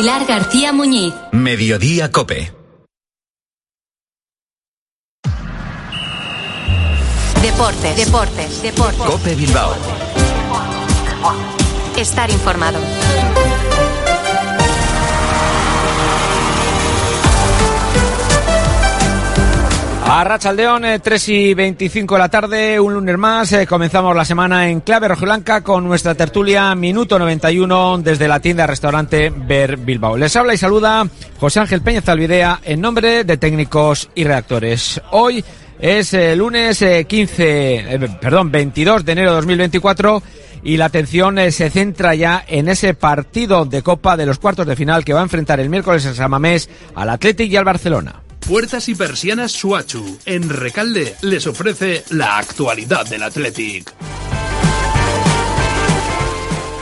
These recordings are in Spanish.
Pilar García Muñiz. Mediodía Cope. Deportes, deportes, deportes. Cope Bilbao. Estar informado. A Rachaldeón, 3 y 25 de la tarde, un lunes más. eh, comenzamos la semana en clave rojiblanca con nuestra tertulia Minuto 91 desde la tienda restaurante Ver Bilbao. Les habla y saluda José Ángel Peña Zalvidea en nombre de técnicos y redactores. Hoy es eh, lunes eh, 15, eh, perdón, 22 de enero de 2024 y la atención eh, se centra ya en ese partido de Copa de los cuartos de final que va a enfrentar el miércoles en Samamés al Athletic y al Barcelona. Puertas y persianas Suachu. En Recalde les ofrece la actualidad del Athletic.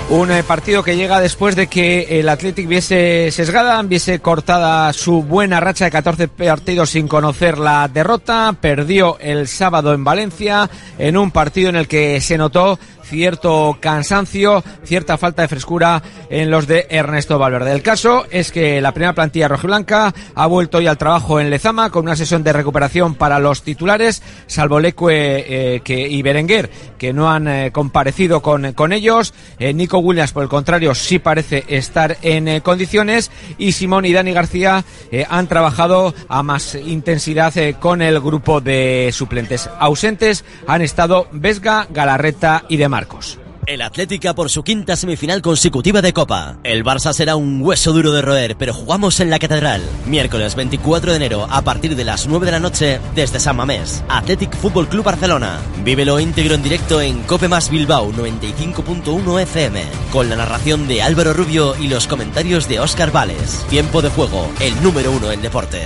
Un eh, partido que llega después de que el Athletic viese sesgada, viese cortada su buena racha de 14 partidos sin conocer la derrota. Perdió el sábado en Valencia en un partido en el que se notó cierto cansancio, cierta falta de frescura en los de Ernesto Valverde. El caso es que la primera plantilla rojiblanca ha vuelto hoy al trabajo en Lezama con una sesión de recuperación para los titulares, salvo Leque eh, y Berenguer, que no han eh, comparecido con, con ellos. Eh, Nico Williams, por el contrario, sí parece estar en condiciones y Simón y Dani García han trabajado a más intensidad con el grupo de suplentes. Ausentes han estado Vesga, Galarreta y De Marcos. El Atlética por su quinta semifinal consecutiva de Copa. El Barça será un hueso duro de roer, pero jugamos en la Catedral. Miércoles 24 de enero a partir de las 9 de la noche desde San Mamés. Athletic Fútbol Club Barcelona. Vívelo íntegro en directo en Cope Más Bilbao 95.1 FM. Con la narración de Álvaro Rubio y los comentarios de Óscar Vales. Tiempo de juego, el número uno en deporte.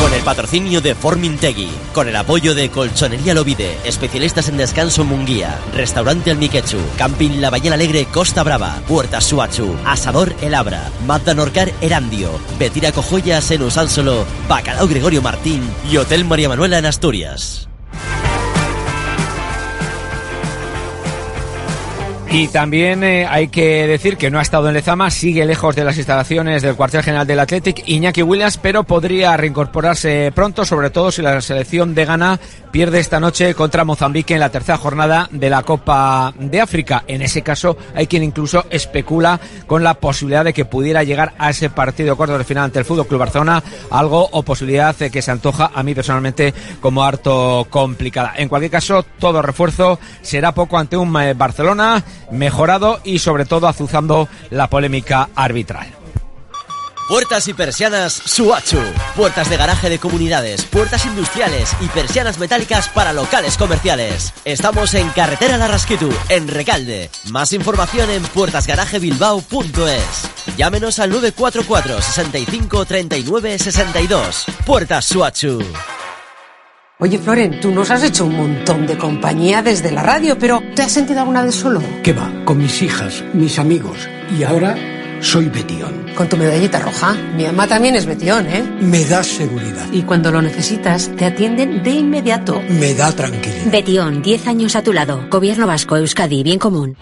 Con el patrocinio de Formintegui, con el apoyo de Colchonería Lovide, especialistas en descanso Munguía, Restaurante Almiquechu, Camping La Ballena Alegre Costa Brava, Puerta Suachu, Asador El Abra, Mazda Norcar Erandio, Betira Cojoyas en Usánsolo, Bacalao Gregorio Martín y Hotel María Manuela en Asturias. Y también eh, hay que decir que no ha estado en Lezama, sigue lejos de las instalaciones del cuartel general del Athletic, Iñaki Williams, pero podría reincorporarse pronto, sobre todo si la selección de Ghana pierde esta noche contra Mozambique en la tercera jornada de la Copa de África. En ese caso, hay quien incluso especula con la posibilidad de que pudiera llegar a ese partido cuarto de final ante el Fútbol Club Barcelona, algo o posibilidad eh, que se antoja a mí personalmente como harto complicada. En cualquier caso, todo refuerzo será poco ante un eh, Barcelona mejorado y sobre todo azuzando la polémica arbitral. Puertas y persianas Suachu. Puertas de garaje de comunidades, puertas industriales y persianas metálicas para locales comerciales. Estamos en Carretera Larrasquitu, en Recalde. Más información en puertasgarajebilbao.es. Llámenos al 944 65 39 62. Puertas Suachu. Oye, Floren, tú nos has hecho un montón de compañía desde la radio, pero ¿te has sentido alguna vez solo? ¿Qué va? Con mis hijas, mis amigos. Y ahora soy Betión. Con tu medallita roja. Mi mamá también es Betión, ¿eh? Me da seguridad. Y cuando lo necesitas, te atienden de inmediato. Me da tranquilidad. Betión, 10 años a tu lado. Gobierno Vasco, Euskadi, bien común.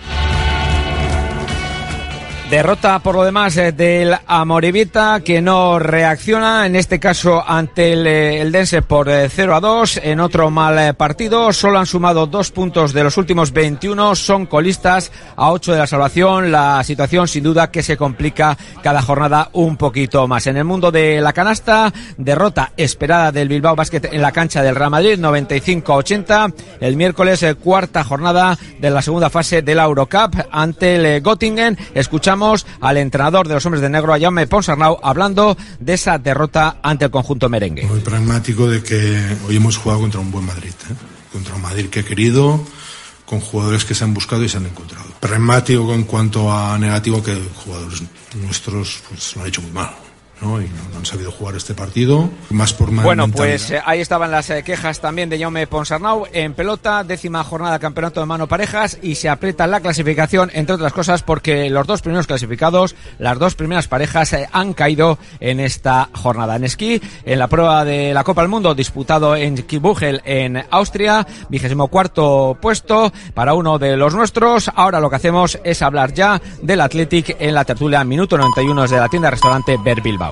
Derrota por lo demás eh, del Amoribita que no reacciona, en este caso ante el, eh, el Dense por eh, 0 a 2, en otro mal eh, partido, solo han sumado dos puntos de los últimos 21, son colistas a 8 de la salvación, la situación sin duda que se complica cada jornada un poquito más. En el mundo de la canasta, derrota esperada del Bilbao Basket en la cancha del Real Madrid, 95-80, el miércoles eh, cuarta jornada de la segunda fase de la Eurocup ante el eh, Göttingen, escuchamos al entrenador de los hombres de negro, Ayame Ponsarnau, hablando de esa derrota ante el conjunto merengue. Muy pragmático de que hoy hemos jugado contra un buen Madrid, ¿eh? contra un Madrid que he querido, con jugadores que se han buscado y se han encontrado. Pragmático en cuanto a negativo que jugadores nuestros pues, lo han hecho muy mal. ¿No? y no, no han sabido jugar este partido, más por ma- Bueno, mentalidad. pues eh, ahí estaban las eh, quejas también de Jaume Ponsarnau en pelota, décima jornada campeonato de mano parejas y se aprieta la clasificación, entre otras cosas, porque los dos primeros clasificados, las dos primeras parejas eh, han caído en esta jornada. En esquí, en la prueba de la Copa del Mundo disputado en Kibuchel en Austria, vigésimo cuarto puesto para uno de los nuestros. Ahora lo que hacemos es hablar ya del Athletic en la tertulia minuto 91 de la tienda restaurante Ver Bilbao.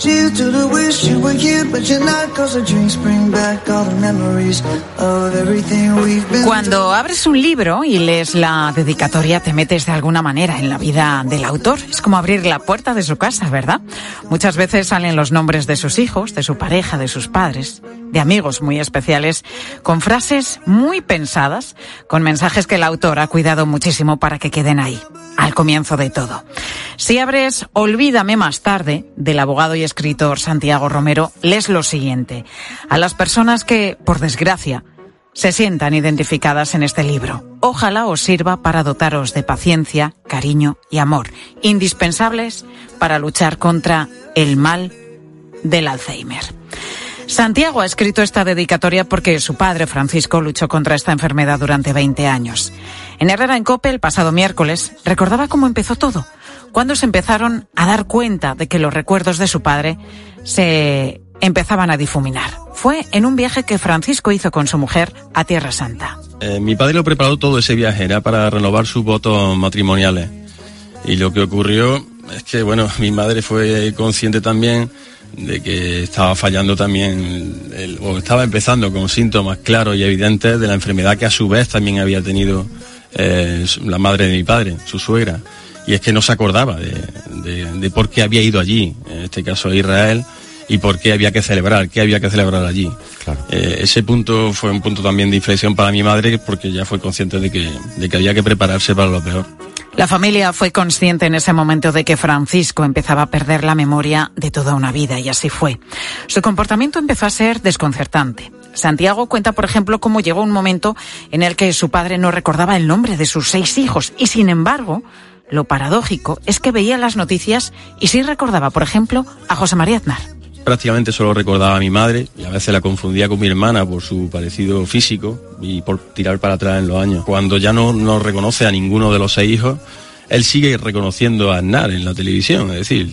Cheers to the wish you were here, but you're not. Cause the drinks bring back all the memories of everything we've been Cuando abres un libro y lees la dedicatoria, te metes de alguna manera en la vida del autor. Es como abrir la puerta de su casa, ¿verdad? Muchas veces salen los nombres de sus hijos, de su pareja, de sus padres, de amigos muy especiales, con frases muy pensadas, con mensajes que el autor ha cuidado muchísimo para que queden ahí, al comienzo de todo. Si abres Olvídame más tarde, del abogado y escritor Santiago Romero, lees lo siguiente. A las personas que, por desgracia, se sientan identificadas en este libro. Ojalá os sirva para dotaros de paciencia, cariño y amor, indispensables para luchar contra el mal del Alzheimer. Santiago ha escrito esta dedicatoria porque su padre, Francisco, luchó contra esta enfermedad durante 20 años. En Herrera en Cope, el pasado miércoles, recordaba cómo empezó todo, cuando se empezaron a dar cuenta de que los recuerdos de su padre se empezaban a difuminar. Fue en un viaje que Francisco hizo con su mujer a Tierra Santa. Eh, mi padre lo preparó todo ese viaje, era para renovar sus votos matrimoniales. Y lo que ocurrió es que, bueno, mi madre fue consciente también de que estaba fallando también, o estaba empezando con síntomas claros y evidentes de la enfermedad que a su vez también había tenido eh, la madre de mi padre, su suegra. Y es que no se acordaba de, de- de por qué había ido allí, en este caso a Israel, y por qué había que celebrar, qué había que celebrar allí. Eh, ese punto fue un punto también de inflexión para mi madre porque ya fue consciente de que, de que había que prepararse para lo peor. La familia fue consciente en ese momento de que Francisco empezaba a perder la memoria de toda una vida y así fue. Su comportamiento empezó a ser desconcertante. Santiago cuenta, por ejemplo, cómo llegó un momento en el que su padre no recordaba el nombre de sus seis hijos y, sin embargo, lo paradójico es que veía las noticias y sí recordaba, por ejemplo, a José María Aznar. Prácticamente solo recordaba a mi madre y a veces la confundía con mi hermana por su parecido físico y por tirar para atrás en los años. Cuando ya no, no reconoce a ninguno de los seis hijos, él sigue reconociendo a Aznar en la televisión. Es decir,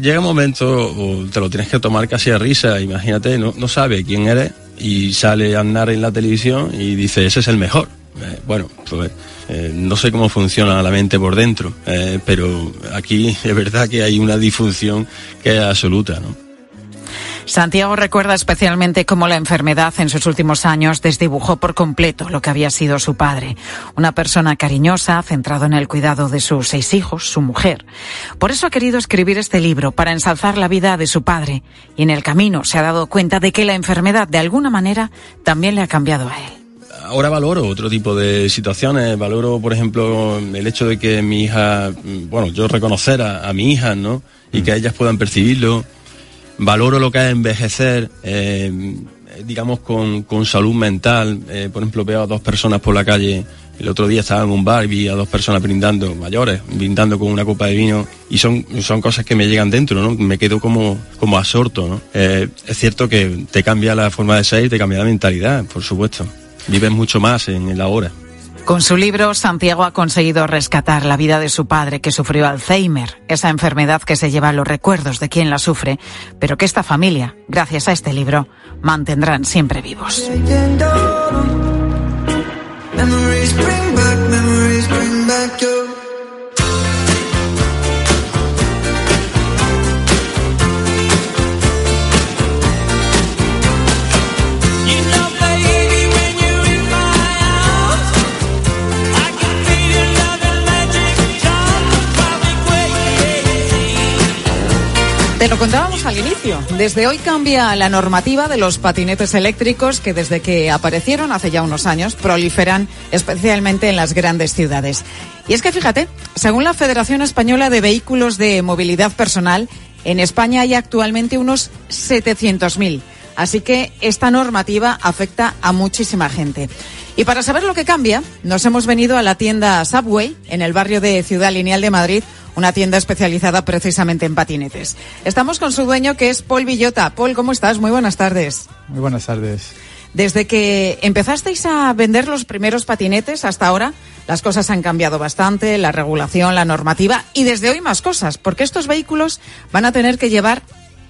llega un momento, o te lo tienes que tomar casi a risa, imagínate, no, no sabe quién eres y sale Aznar en la televisión y dice, ese es el mejor. Eh, bueno, pues eh, no sé cómo funciona la mente por dentro, eh, pero aquí es verdad que hay una disfunción que es absoluta, ¿no? Santiago recuerda especialmente cómo la enfermedad en sus últimos años desdibujó por completo lo que había sido su padre. Una persona cariñosa, centrado en el cuidado de sus seis hijos, su mujer. Por eso ha querido escribir este libro, para ensalzar la vida de su padre. Y en el camino se ha dado cuenta de que la enfermedad, de alguna manera, también le ha cambiado a él. Ahora valoro otro tipo de situaciones, valoro, por ejemplo, el hecho de que mi hija, mm, bueno, yo reconocer a, a mi hija, ¿no? Y que ellas puedan percibirlo. Valoro lo que es envejecer, eh, digamos, con, con salud mental. Eh, por ejemplo, veo a dos personas por la calle. El otro día estaba en un bar y vi a dos personas brindando, mayores, brindando con una copa de vino. Y son, son cosas que me llegan dentro, ¿no? Me quedo como, como absorto, ¿no? Eh, es cierto que te cambia la forma de ser y te cambia la mentalidad, por supuesto. Vives mucho más en el ahora. Con su libro, Santiago ha conseguido rescatar la vida de su padre que sufrió Alzheimer, esa enfermedad que se lleva los recuerdos de quien la sufre, pero que esta familia, gracias a este libro, mantendrán siempre vivos. Memories bring back, memories bring back your Te lo contábamos al inicio. Desde hoy cambia la normativa de los patinetes eléctricos que desde que aparecieron hace ya unos años proliferan especialmente en las grandes ciudades. Y es que fíjate, según la Federación Española de Vehículos de Movilidad Personal, en España hay actualmente unos 700.000. Así que esta normativa afecta a muchísima gente. Y para saber lo que cambia, nos hemos venido a la tienda Subway en el barrio de Ciudad Lineal de Madrid una tienda especializada precisamente en patinetes. Estamos con su dueño que es Paul Villota. Paul, ¿cómo estás? Muy buenas tardes. Muy buenas tardes. Desde que empezasteis a vender los primeros patinetes hasta ahora, las cosas han cambiado bastante, la regulación, la normativa y desde hoy más cosas, porque estos vehículos van a tener que llevar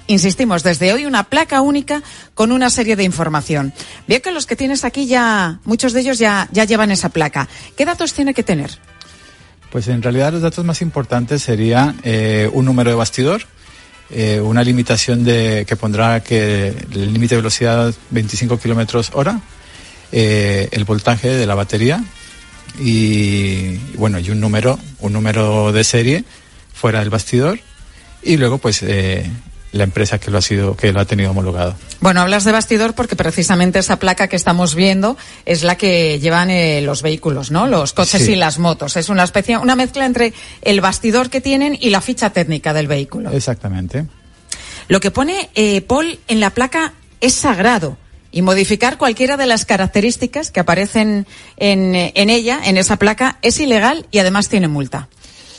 insistimos, desde hoy una placa única con una serie de información. Veo que los que tienes aquí ya, muchos de ellos ya, ya llevan esa placa. ¿Qué datos tiene que tener? Pues en realidad los datos más importantes serían eh, un número de bastidor, eh, una limitación de que pondrá que el límite de velocidad 25 kilómetros hora, eh, el voltaje de la batería y bueno y un número un número de serie fuera del bastidor. Y luego pues la empresa que lo ha sido que lo ha tenido homologado. Bueno, hablas de bastidor porque precisamente esa placa que estamos viendo es la que llevan eh, los vehículos, ¿no? Los coches y las motos. Es una especie, una mezcla entre el bastidor que tienen y la ficha técnica del vehículo. Exactamente. Lo que pone eh, Paul en la placa es sagrado y modificar cualquiera de las características que aparecen en, en ella, en esa placa, es ilegal y además tiene multa.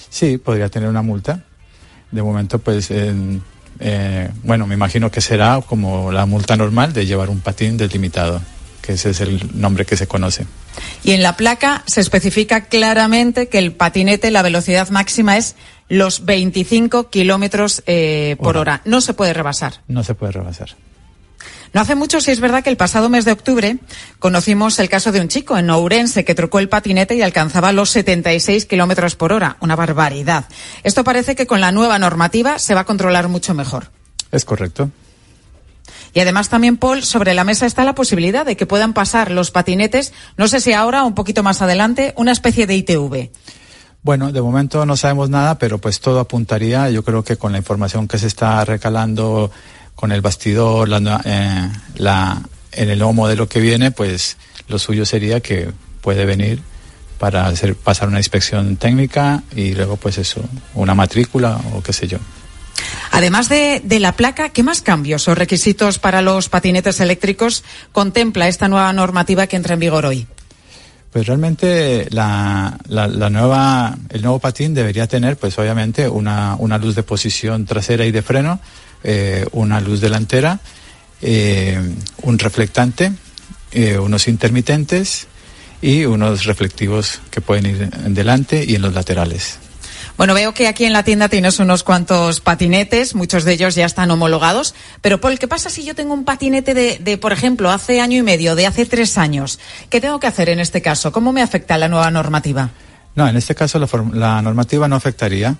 Sí, podría tener una multa. De momento, pues en eh, bueno, me imagino que será como la multa normal de llevar un patín delimitado, que ese es el nombre que se conoce. Y en la placa se especifica claramente que el patinete, la velocidad máxima es los 25 kilómetros eh, por hora. No se puede rebasar. No se puede rebasar. No hace mucho, si es verdad que el pasado mes de octubre conocimos el caso de un chico en Ourense que trucó el patinete y alcanzaba los 76 kilómetros por hora. Una barbaridad. Esto parece que con la nueva normativa se va a controlar mucho mejor. Es correcto. Y además también, Paul, sobre la mesa está la posibilidad de que puedan pasar los patinetes, no sé si ahora o un poquito más adelante, una especie de ITV. Bueno, de momento no sabemos nada, pero pues todo apuntaría, yo creo que con la información que se está recalando con el bastidor, la, eh, la, en el nuevo modelo que viene, pues lo suyo sería que puede venir para hacer, pasar una inspección técnica y luego pues eso, una matrícula o qué sé yo. Además de, de, la placa, ¿qué más cambios o requisitos para los patinetes eléctricos contempla esta nueva normativa que entra en vigor hoy? Pues realmente la, la, la, nueva, el nuevo patín debería tener, pues obviamente, una, una luz de posición trasera y de freno, eh, una luz delantera, eh, un reflectante, eh, unos intermitentes y unos reflectivos que pueden ir en delante y en los laterales. Bueno, veo que aquí en la tienda tienes unos cuantos patinetes, muchos de ellos ya están homologados. Pero, Paul, ¿qué pasa si yo tengo un patinete de, de, por ejemplo, hace año y medio, de hace tres años? ¿Qué tengo que hacer en este caso? ¿Cómo me afecta la nueva normativa? No, en este caso la, la normativa no afectaría.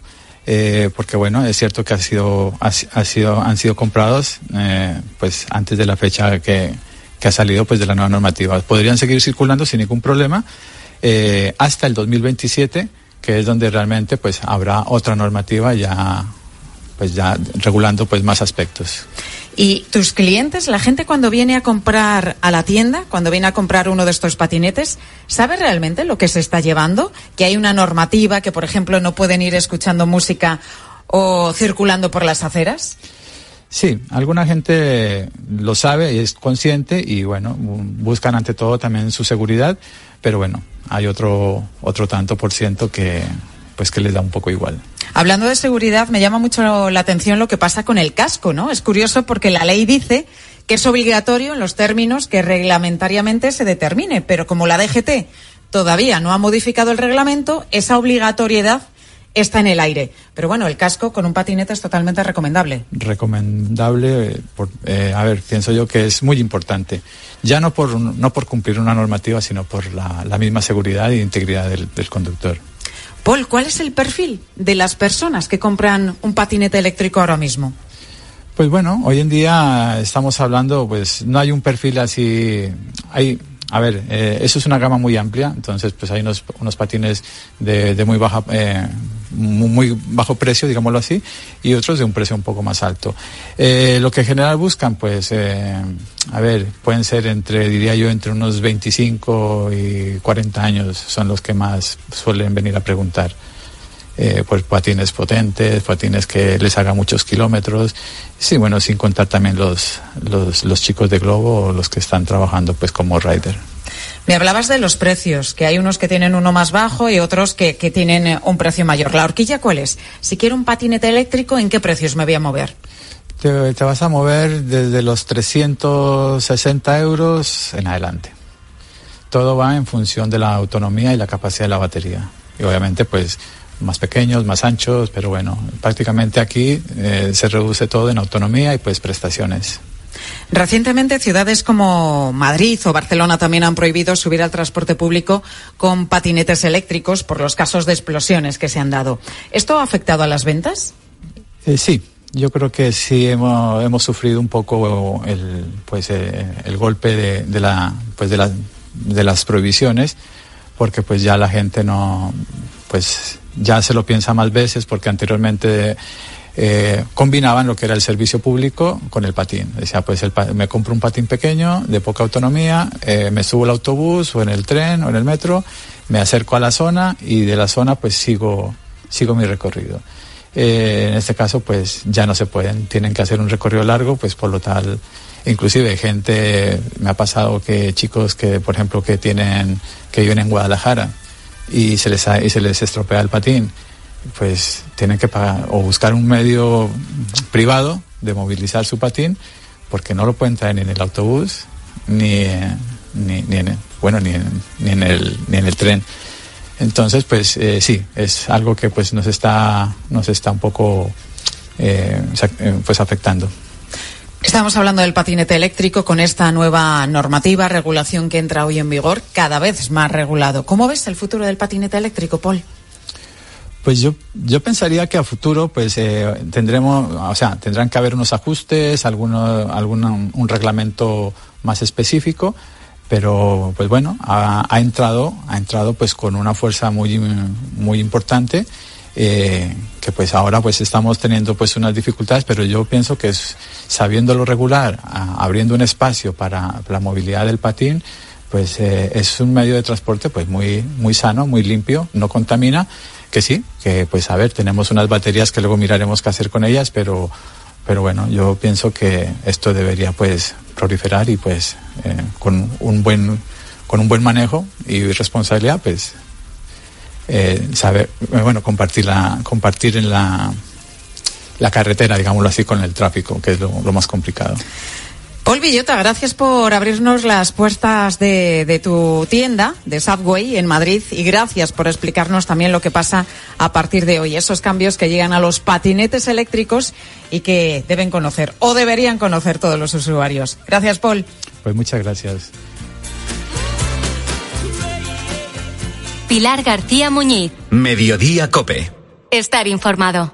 Eh, porque bueno, es cierto que ha sido, ha, sido, han sido comprados eh, pues antes de la fecha que, que, ha salido pues de la nueva normativa. Podrían seguir circulando sin ningún problema eh, hasta el 2027, que es donde realmente pues habrá otra normativa ya pues ya regulando pues más aspectos. ¿Y tus clientes, la gente cuando viene a comprar a la tienda, cuando viene a comprar uno de estos patinetes, sabe realmente lo que se está llevando? Que hay una normativa, que por ejemplo no pueden ir escuchando música o circulando por las aceras? Sí, alguna gente lo sabe y es consciente y bueno, buscan ante todo también su seguridad, pero bueno, hay otro, otro tanto por ciento que pues que les da un poco igual. Hablando de seguridad, me llama mucho la atención lo que pasa con el casco, ¿no? Es curioso porque la ley dice que es obligatorio en los términos que reglamentariamente se determine, pero como la DGT todavía no ha modificado el reglamento, esa obligatoriedad está en el aire. Pero bueno, el casco con un patinete es totalmente recomendable. Recomendable, eh, por, eh, a ver, pienso yo que es muy importante. Ya no por, no por cumplir una normativa, sino por la, la misma seguridad e integridad del, del conductor. Paul, ¿cuál es el perfil de las personas que compran un patinete eléctrico ahora mismo? Pues bueno, hoy en día estamos hablando, pues no hay un perfil así, hay, a ver, eh, eso es una gama muy amplia, entonces pues hay unos, unos patines de, de muy baja, eh, muy bajo precio, digámoslo así, y otros de un precio un poco más alto. Eh, lo que en general buscan, pues, eh, a ver, pueden ser entre, diría yo, entre unos 25 y 40 años son los que más suelen venir a preguntar. Eh, pues patines potentes, patines que les haga muchos kilómetros. Sí, bueno, sin contar también los, los, los chicos de Globo o los que están trabajando pues como rider. Me hablabas de los precios, que hay unos que tienen uno más bajo y otros que, que tienen eh, un precio mayor. ¿La horquilla cuál es? Si quiero un patinete eléctrico, ¿en qué precios me voy a mover? Te, vas a mover desde los 360 euros en adelante. Todo va en función de la autonomía y la capacidad de la batería. Y obviamente, pues, más pequeños, más anchos, pero bueno, prácticamente aquí eh, se reduce todo en autonomía y pues prestaciones. Recientemente, ciudades como Madrid o Barcelona también han prohibido subir al transporte público con patinetes eléctricos por los casos de explosiones que se han dado. ¿Esto ha afectado a las ventas? Eh, sí, yo creo que sí hemos, hemos sufrido un poco el, pues, eh, el golpe de, la, pues de, la, de las prohibiciones, porque pues ya la gente no, pues ya se lo piensa más veces, porque anteriormente eh, combinaban lo que era el servicio público con el patín. Decía, pues me compro un patín pequeño, de poca autonomía, eh, me subo al autobús o en el tren o en el metro, me acerco a la zona y de la zona pues sigo, sigo mi recorrido. Eh, en este caso pues ya no se pueden, tienen que hacer un recorrido largo, pues por lo tal, inclusive gente, me ha pasado que chicos que, por ejemplo, que tienen, que viven en Guadalajara y se les, y se les estropea el patín pues tienen que pagar o buscar un medio privado de movilizar su patín porque no lo pueden traer ni en el autobús ni, ni, en, bueno ni en, ni en el ni en el tren entonces pues eh, sí es algo que pues nos está nos está un poco eh, pues afectando Estamos hablando del patinete eléctrico con esta nueva normativa, regulación que entra hoy en vigor, cada vez más regulado. ¿Cómo ves el futuro del patinete eléctrico, Paul? Pues yo, yo pensaría que a futuro pues eh, tendremos, o sea, tendrán que haber unos ajustes, alguno, alguna, un reglamento más específico, pero pues bueno, ha, ha, entrado, ha entrado pues con una fuerza muy, muy importante, eh, que pues ahora pues estamos teniendo pues unas dificultades, pero yo pienso que sabiéndolo regular, abriendo un espacio para la movilidad del patín, pues eh, es un medio de transporte pues muy, muy sano, muy limpio, no contamina que sí, que pues a ver, tenemos unas baterías que luego miraremos qué hacer con ellas, pero, pero bueno, yo pienso que esto debería pues proliferar y pues eh, con un buen con un buen manejo y responsabilidad pues eh, saber bueno compartir la compartir en la la carretera digámoslo así con el tráfico que es lo, lo más complicado Paul Villota, gracias por abrirnos las puertas de, de, tu tienda de Subway en Madrid y gracias por explicarnos también lo que pasa a partir de hoy, esos cambios que llegan a los patinetes eléctricos y que deben conocer o deberían conocer todos los usuarios. Gracias, Paul. Pues muchas gracias. Pilar García Muñiz. Mediodía Cope. Estar informado.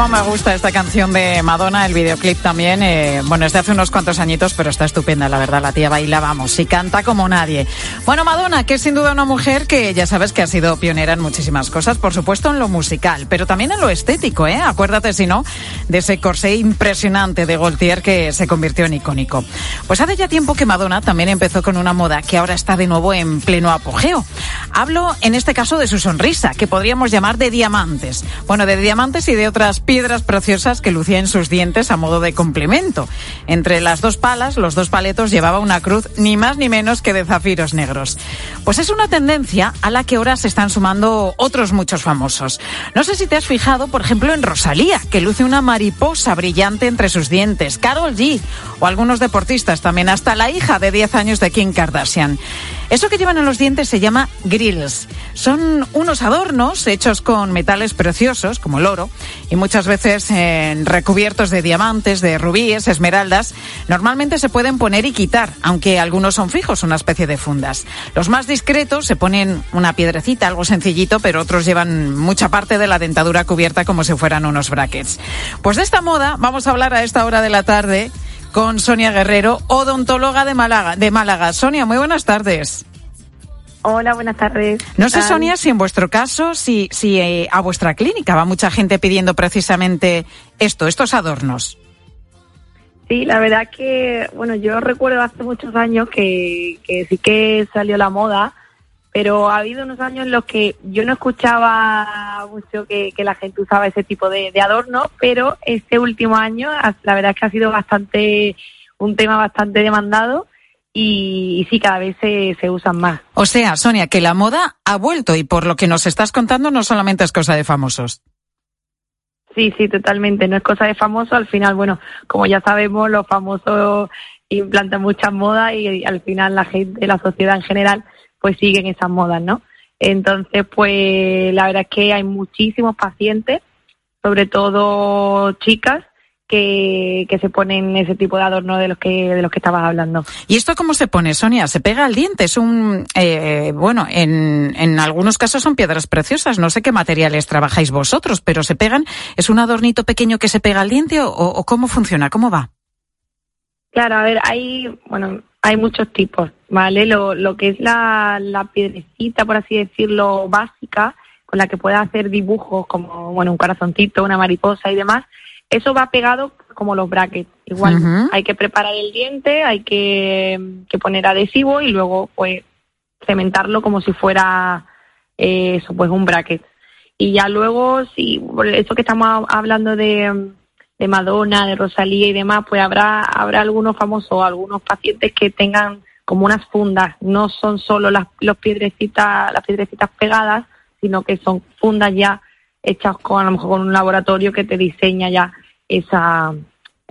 Cómo me gusta esta canción de Madonna, el videoclip también. Eh, bueno, es de hace unos cuantos añitos, pero está estupenda, la verdad. La tía baila, vamos, y canta como nadie. Bueno, Madonna, que es sin duda una mujer que ya sabes que ha sido pionera en muchísimas cosas, por supuesto en lo musical, pero también en lo estético, ¿eh? Acuérdate, si no, de ese corsé impresionante de Gaultier que se convirtió en icónico. Pues hace ya tiempo que Madonna también empezó con una moda que ahora está de nuevo en pleno apogeo. Hablo, en este caso, de su sonrisa, que podríamos llamar de diamantes. Bueno, de diamantes y de otras piedras preciosas que lucía en sus dientes a modo de complemento. Entre las dos palas, los dos paletos llevaba una cruz ni más ni menos que de zafiros negros. Pues es una tendencia a la que ahora se están sumando otros muchos famosos. No sé si te has fijado, por ejemplo, en Rosalía, que luce una mariposa brillante entre sus dientes, Carol G o algunos deportistas también, hasta la hija de 10 años de Kim Kardashian. Eso que llevan en los dientes se llama grills. Son unos adornos hechos con metales preciosos, como el oro, y muchas veces recubiertos de diamantes, de rubíes, esmeraldas. Normalmente se pueden poner y quitar, aunque algunos son fijos, una especie de fundas. Los más discretos se ponen una piedrecita, algo sencillito, pero otros llevan mucha parte de la dentadura cubierta como si fueran unos brackets. Pues de esta moda vamos a hablar a esta hora de la tarde con Sonia Guerrero, odontóloga de Málaga. De Málaga. Sonia, muy buenas tardes. Hola, buenas tardes. No sé, Sonia, si en vuestro caso, si, si eh, a vuestra clínica va mucha gente pidiendo precisamente esto, estos adornos. Sí, la verdad que, bueno, yo recuerdo hace muchos años que, que sí que salió la moda pero ha habido unos años en los que yo no escuchaba mucho que, la gente usaba ese tipo de, de adornos, pero este último año la verdad es que ha sido bastante un tema bastante demandado y, sí, cada vez se, se usan más. O sea, Sonia, que la moda ha vuelto y por lo que nos estás contando no solamente es cosa de famosos. Sí, sí, totalmente. No es cosa de famosos. Al final, bueno, como ya sabemos, los famosos implantan muchas modas y al final la gente, la sociedad en general, pues siguen esas modas, ¿no? Entonces, pues la verdad es que hay muchísimos pacientes, sobre todo chicas, que, que, se ponen ese tipo de adorno de los que de los que estabas hablando. ¿Y esto cómo se pone, Sonia? ¿Se pega al diente? Es un, eh, bueno, en, en algunos casos son piedras preciosas. No sé qué materiales trabajáis vosotros, pero se pegan. ¿Es un adornito pequeño que se pega al diente o, o cómo funciona? ¿Cómo va? Claro, a ver, hay, bueno, hay muchos tipos, ¿vale? Lo, lo que es la, la piedrecita, por así decirlo, básica, con la que puedes hacer dibujos como, bueno, un corazoncito, una mariposa y demás, eso va pegado como los brackets. Igual hay que preparar el diente, hay que, que, poner adhesivo y luego, pues, cementarlo como si fuera eh, eso, pues, un bracket. Y ya luego, si, eso que estamos hablando de de Madonna, de Rosalía y demás, pues habrá, habrá algunos famosos, algunos pacientes que tengan como unas fundas, no son solo las los piedrecitas, las piedrecitas pegadas, sino que son fundas ya hechas con a lo mejor con un laboratorio que te diseña ya esa,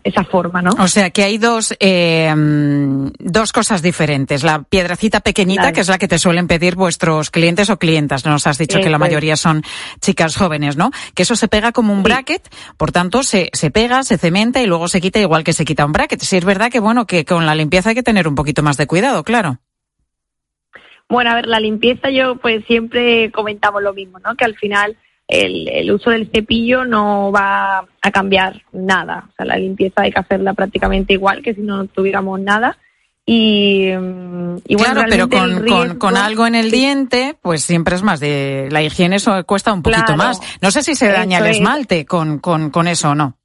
esa forma, ¿no? O sea que hay dos, eh, dos cosas diferentes. La piedrecita pequeñita, que es la que te suelen pedir vuestros clientes o clientas. Nos has dicho que la mayoría son chicas jóvenes, ¿no? Que eso se pega como un bracket, por tanto se, se pega, se cementa y luego se quita igual que se quita un bracket. Sí es verdad que, bueno, que con la limpieza hay que tener un poquito más de cuidado, claro. Bueno, a ver, la limpieza yo pues siempre comentamos lo mismo, ¿no? Que al final el, uso del cepillo no va a cambiar nada. O sea, la limpieza hay que hacerla prácticamente igual que si no tuviéramos nada. Y, mm, y bueno, claro, pero con, con, algo en el diente, pues siempre es más de la higiene, eso cuesta un poquito más. No sé si se daña el esmalte con, con, con eso o no.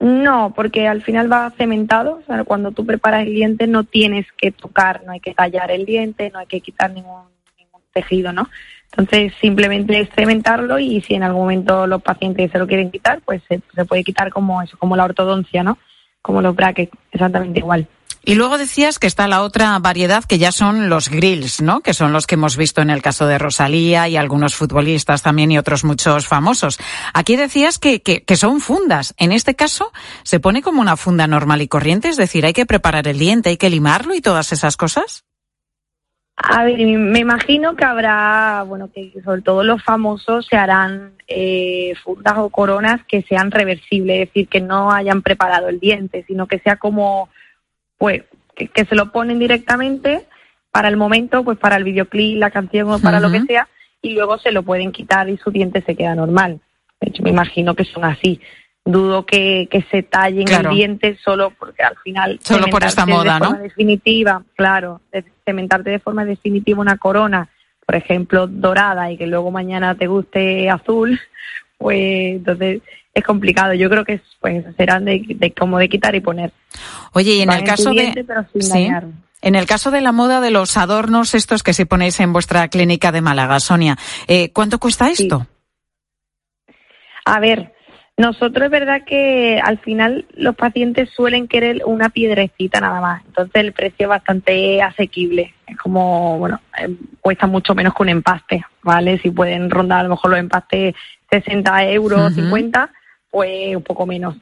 No, porque al final va cementado. O sea, cuando tú preparas el diente no tienes que tocar, no hay que tallar el diente, no hay que quitar ningún, ningún tejido, ¿no? Entonces, simplemente es cementarlo y si en algún momento los pacientes se lo quieren quitar, pues se, puede quitar como eso, como la ortodoncia, ¿no? Como los brackets, exactamente igual. Y luego decías que está la otra variedad que ya son los grills, ¿no? Que son los que hemos visto en el caso de Rosalía y algunos futbolistas también y otros muchos famosos. Aquí decías que, que, que, son fundas. En este caso se pone como una funda normal y corriente, es decir, hay que preparar el diente, hay que limarlo y todas esas cosas. A ver, me imagino que habrá, bueno, que sobre todo los famosos se harán eh, fundas o coronas que sean reversibles, es decir, que no hayan preparado el diente, sino que sea como, pues, que, se lo ponen directamente para el momento, pues para el videoclip, la canción o para lo que sea, y luego se lo pueden quitar y su diente se queda normal. De hecho, me imagino que son así dudo que, que se tallen el diente solo porque al final solo por esta moda, de forma definitiva, claro, cementarte de forma definitiva una corona, por ejemplo, dorada y que luego mañana te guste azul, pues entonces es complicado. Yo creo que pues serán de, de como de quitar y poner. Oye, y en el caso de En el caso de la moda de los adornos estos que si ponéis en vuestra clínica de Málaga, Sonia, eh, ¿cuánto cuesta esto? A ver, Nosotros es verdad que al final los pacientes suelen querer una piedrecita nada más, entonces el precio es bastante asequible. Es como, bueno, eh, cuesta mucho menos que un empaste, ¿vale? Si pueden rondar a lo mejor los empastes 60 euros, Ujú. 50, pues un poco menos.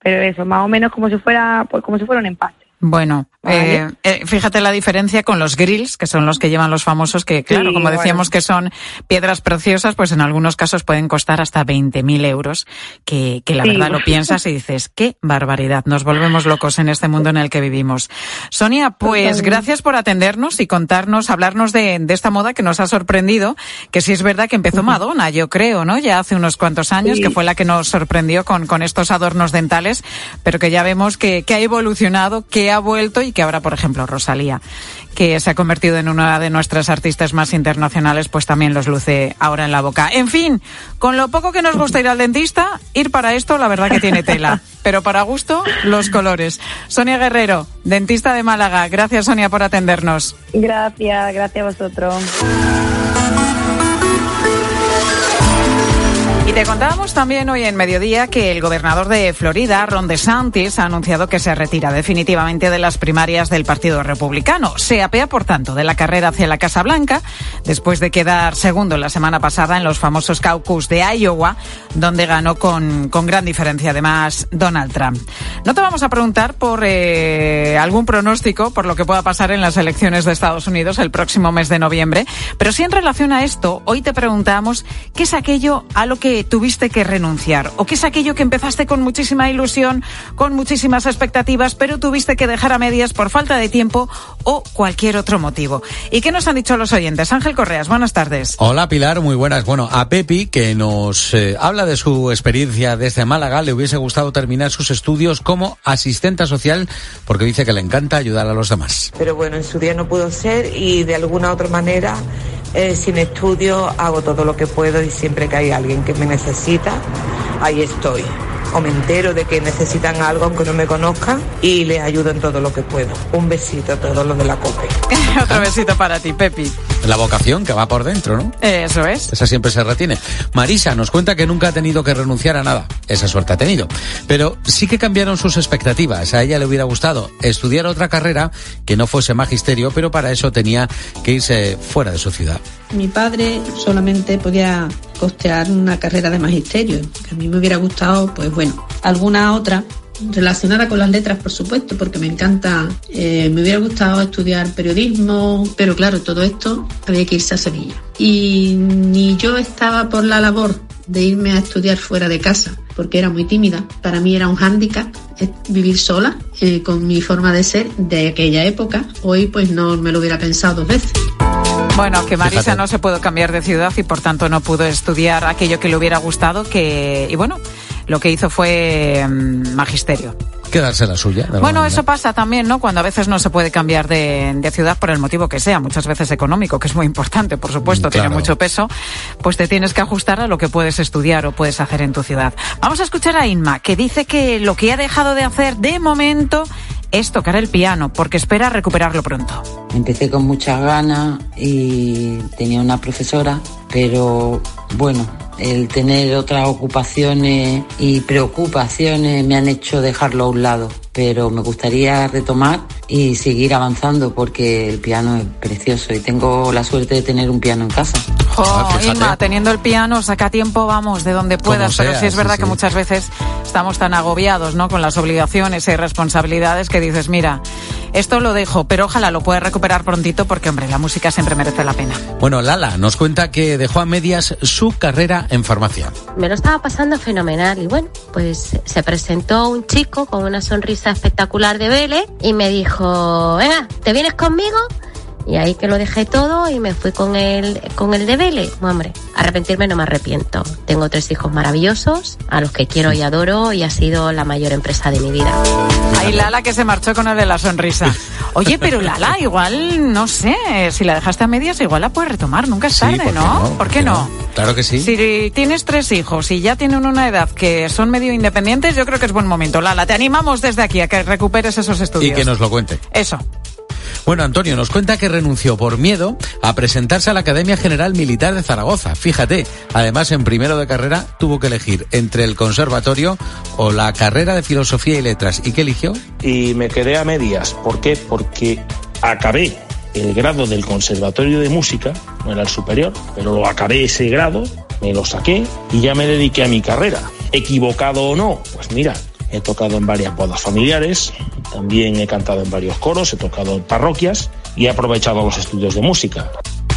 Pero eso, más o menos como si fuera, pues como si fuera un empaste. Bueno, Vale. eh, eh, fíjate la diferencia con los grills, que son los que llevan los famosos, que claro, Sí, como decíamos bueno. que son piedras preciosas, pues en algunos casos pueden costar hasta 20.000 euros, que, que la Sí. verdad lo piensas y dices, qué barbaridad, nos volvemos locos en este mundo en el que vivimos. Sonia, pues gracias por atendernos y contarnos, hablarnos de, de esta moda que nos ha sorprendido, que sí es verdad que empezó Madonna, yo creo, ¿no? Ya hace unos cuantos años, Sí. que fue la que nos sorprendió con, con estos adornos dentales, pero que ya vemos que, que ha evolucionado, que ha vuelto y que ahora, por ejemplo, Rosalía, que se ha convertido en una de nuestras artistas más internacionales, pues también los luce ahora en la boca. En fin, con lo poco que nos gusta ir al dentista, ir para esto, la verdad que tiene tela. Pero para gusto, los colores. Sonia Guerrero, dentista de Málaga. Gracias, Sonia, por atendernos. Gracias, gracias a vosotros. Te contábamos también hoy en mediodía que el gobernador de Florida, Ron DeSantis, ha anunciado que se retira definitivamente de las primarias del Partido Republicano. Se apea, por tanto, de la carrera hacia la Casa Blanca, después de quedar segundo la semana pasada en los famosos caucus de Iowa, donde ganó con, con gran diferencia, además, Donald Trump. No te vamos a preguntar por eh, algún pronóstico por lo que pueda pasar en las elecciones de Estados Unidos el próximo mes de noviembre, pero sí en relación a esto, hoy te preguntamos qué es aquello a lo que tuviste que renunciar o qué es aquello que empezaste con muchísima ilusión, con muchísimas expectativas, pero tuviste que dejar a medias por falta de tiempo o cualquier otro motivo. ¿Y qué nos han dicho los oyentes? Ángel Correas, buenas tardes. Hola Pilar, muy buenas. Bueno, a Pepi, que nos eh, habla de su experiencia desde Málaga, le hubiese gustado terminar sus estudios como asistenta social porque dice que le encanta ayudar a los demás. pero bueno, en su día no pudo ser y de alguna otra manera, eh, sin estudio, hago todo lo que puedo y siempre que hay alguien que me necesita, ahí estoy. O me entero de que necesitan algo aunque no me conozcan y les ayudo en todo lo que puedo. Un besito a todos los de la COPE. Otro besito para ti, Pepi. La vocación que va por dentro, ¿no? Eso es. Esa siempre se retiene. Marisa nos cuenta que nunca ha tenido que renunciar a nada. Esa suerte ha tenido. Pero sí que cambiaron sus expectativas. A ella le hubiera gustado estudiar otra carrera que no fuese magisterio, pero para eso tenía que irse fuera de su ciudad. Mi padre solamente podía costear una carrera de magisterio. A mí me hubiera gustado, pues bueno, alguna otra relacionada con las letras, por supuesto, porque me encanta. eh, me hubiera gustado estudiar periodismo, pero claro, todo esto había que irse a Sevilla. Y ni yo estaba por la labor de irme a estudiar fuera de casa, porque era muy tímida. Para mí era un hándicap eh, vivir sola, eh, con mi forma de ser de aquella época. Hoy pues no me lo hubiera pensado dos veces. Bueno, que Marisa Fíjate. no se pudo cambiar de ciudad y por tanto no pudo estudiar aquello que le hubiera gustado, que y bueno, lo que hizo fue mm, magisterio. Quedarse la suya. Bueno, manera. eso pasa también, ¿no? Cuando a veces no se puede cambiar de, de ciudad por el motivo que sea, muchas veces económico, que es muy importante, por supuesto, tiene claro. mucho peso, pues te tienes que ajustar a lo que puedes estudiar o puedes hacer en tu ciudad. Vamos a escuchar a Inma, que dice que lo que ha dejado de hacer de momento es tocar el piano, porque espera recuperarlo pronto. Empecé con muchas ganas y tenía una profesora, pero bueno, el tener otras ocupaciones y preocupaciones me han hecho dejarlo a un lado. Pero me gustaría retomar y seguir avanzando porque el piano es precioso y tengo la suerte de tener un piano en casa. Ah, fíjate. Inma, teniendo el piano, saca tiempo, vamos, de donde puedas. pero sea, sí es sí, verdad sí. que muchas veces estamos tan agobiados, ¿no? Con las obligaciones y responsabilidades que dices, mira, esto lo dejo, pero ojalá lo puedas recuperar prontito porque, hombre, la música siempre merece la pena. Bueno, Lala nos cuenta que dejó a medias su carrera en farmacia. Me lo estaba pasando fenomenal y bueno, pues se presentó un chico con una sonrisa espectacular de Vélez y me dijo, venga, ¿te vienes conmigo? Y ahí que lo dejé todo y me fui con el, con el de Vélez. Hombre, arrepentirme no me arrepiento. Tengo tres hijos maravillosos, a los que quiero y adoro y ha sido la mayor empresa de mi vida. Ahí Lala que se marchó con el de la sonrisa. Oye, pero Lala, igual, no sé, si la dejaste a medias, igual la puedes retomar, nunca es Sí, tarde, ¿por qué ¿no? no? ¿Por qué no? Claro que sí. Si tienes tres hijos y ya tienen una edad que son medio independientes, yo creo que es buen momento. Lala, te animamos desde aquí a que recuperes esos estudios. Y que nos lo cuente. Eso. Bueno, Antonio nos cuenta que renunció por miedo a presentarse a la Academia General Militar de Zaragoza. Fíjate, además en primero de carrera tuvo que elegir entre el conservatorio o la carrera de filosofía y letras. ¿Y qué eligió? Y me quedé a medias. ¿Por qué? Porque acabé el grado del Conservatorio de Música, no era el superior, pero lo acabé ese grado, me lo saqué y ya me dediqué a mi carrera. ¿Equivocado o no? Pues mira, he tocado en varias bodas familiares, también he cantado en varios coros, he tocado en parroquias y he aprovechado los estudios de música.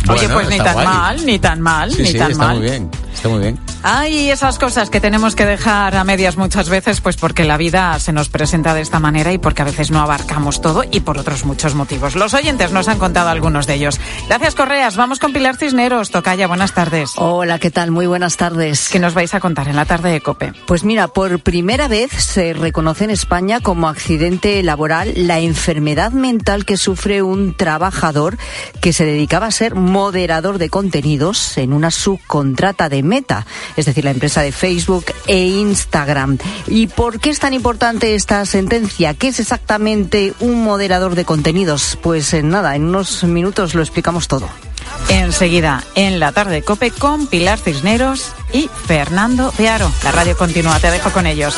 Oye, pues ni tan mal, ni tan mal, Sí, ni sí, tan está mal. muy bien, está muy bien. Hay esas cosas que tenemos que dejar a medias muchas veces, pues porque la vida se nos presenta de esta manera y porque a veces no abarcamos todo y por otros muchos motivos. Los oyentes nos han contado algunos de ellos. Gracias, Correas. Vamos con Pilar Cisneros. Tocaya, buenas tardes. Hola, ¿qué tal? Muy buenas tardes. ¿Qué nos vais a contar en la tarde de COPE? Pues mira, por primera vez se reconoce en España como accidente laboral la enfermedad mental que sufre un trabajador que se dedicaba a ser moderador de contenidos en una subcontrata de Meta, es decir, la empresa de Facebook e Instagram. ¿Y por qué es tan importante esta sentencia? ¿Qué es exactamente un moderador de contenidos? Pues eh, nada, en unos minutos lo explicamos todo. Enseguida, en la tarde de COPE con Pilar Cisneros y Fernando de Aro. La radio continúa, te dejo con ellos.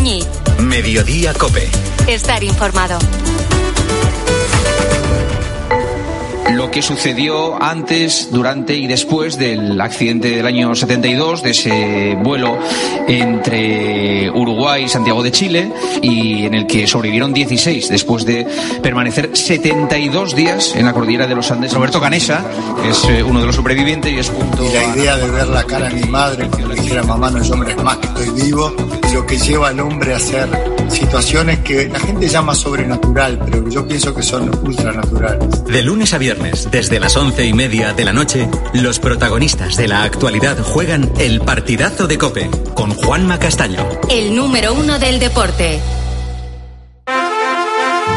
Muñiz. Mediodía Cope. Estar informado. Lo que sucedió antes, durante y después del accidente del año 72, de ese vuelo entre Uruguay y Santiago de Chile, y en el que sobrevivieron 16 después de permanecer 72 días en la cordillera de los Andes. Roberto Canesa es eh, uno de los sobrevivientes y es junto Y la idea de ver la cara de mi madre, que le dijera mamá no es hombre, es más que estoy vivo, lo que lleva al hombre a hacer situaciones que la gente llama sobrenatural, pero que yo pienso que son ultranaturales. De lunes a viernes, desde las once y media de la noche, los protagonistas de la actualidad juegan el partidazo de Cope con Juanma Castaño. El número uno del deporte.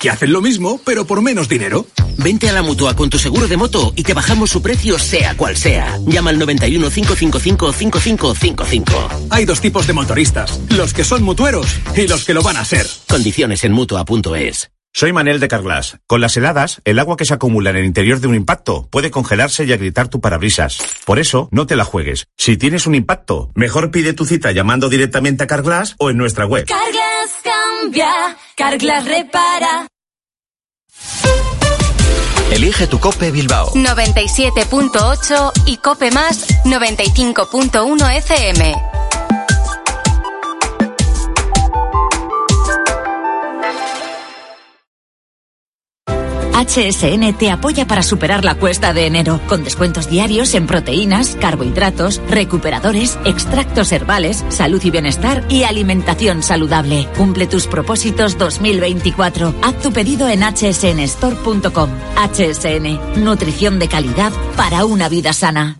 que hacen lo mismo, pero por menos dinero. Vente a la mutua con tu seguro de moto y te bajamos su precio sea cual sea. Llama al 91 555 5555. Hay dos tipos de motoristas. Los que son mutueros y los que lo van a ser. Condiciones en mutua.es. Soy Manel de Carglass. Con las heladas, el agua que se acumula en el interior de un impacto puede congelarse y agrietar tu parabrisas. Por eso, no te la juegues. Si tienes un impacto, mejor pide tu cita llamando directamente a Carglass o en nuestra web. Carglass cambia, Carglass repara. Elige tu Cope Bilbao. 97.8 y Cope Más 95.1 FM. HSN te apoya para superar la cuesta de enero, con descuentos diarios en proteínas, carbohidratos, recuperadores, extractos herbales, salud y bienestar y alimentación saludable. Cumple tus propósitos 2024. Haz tu pedido en hsnstore.com. HSN, nutrición de calidad para una vida sana.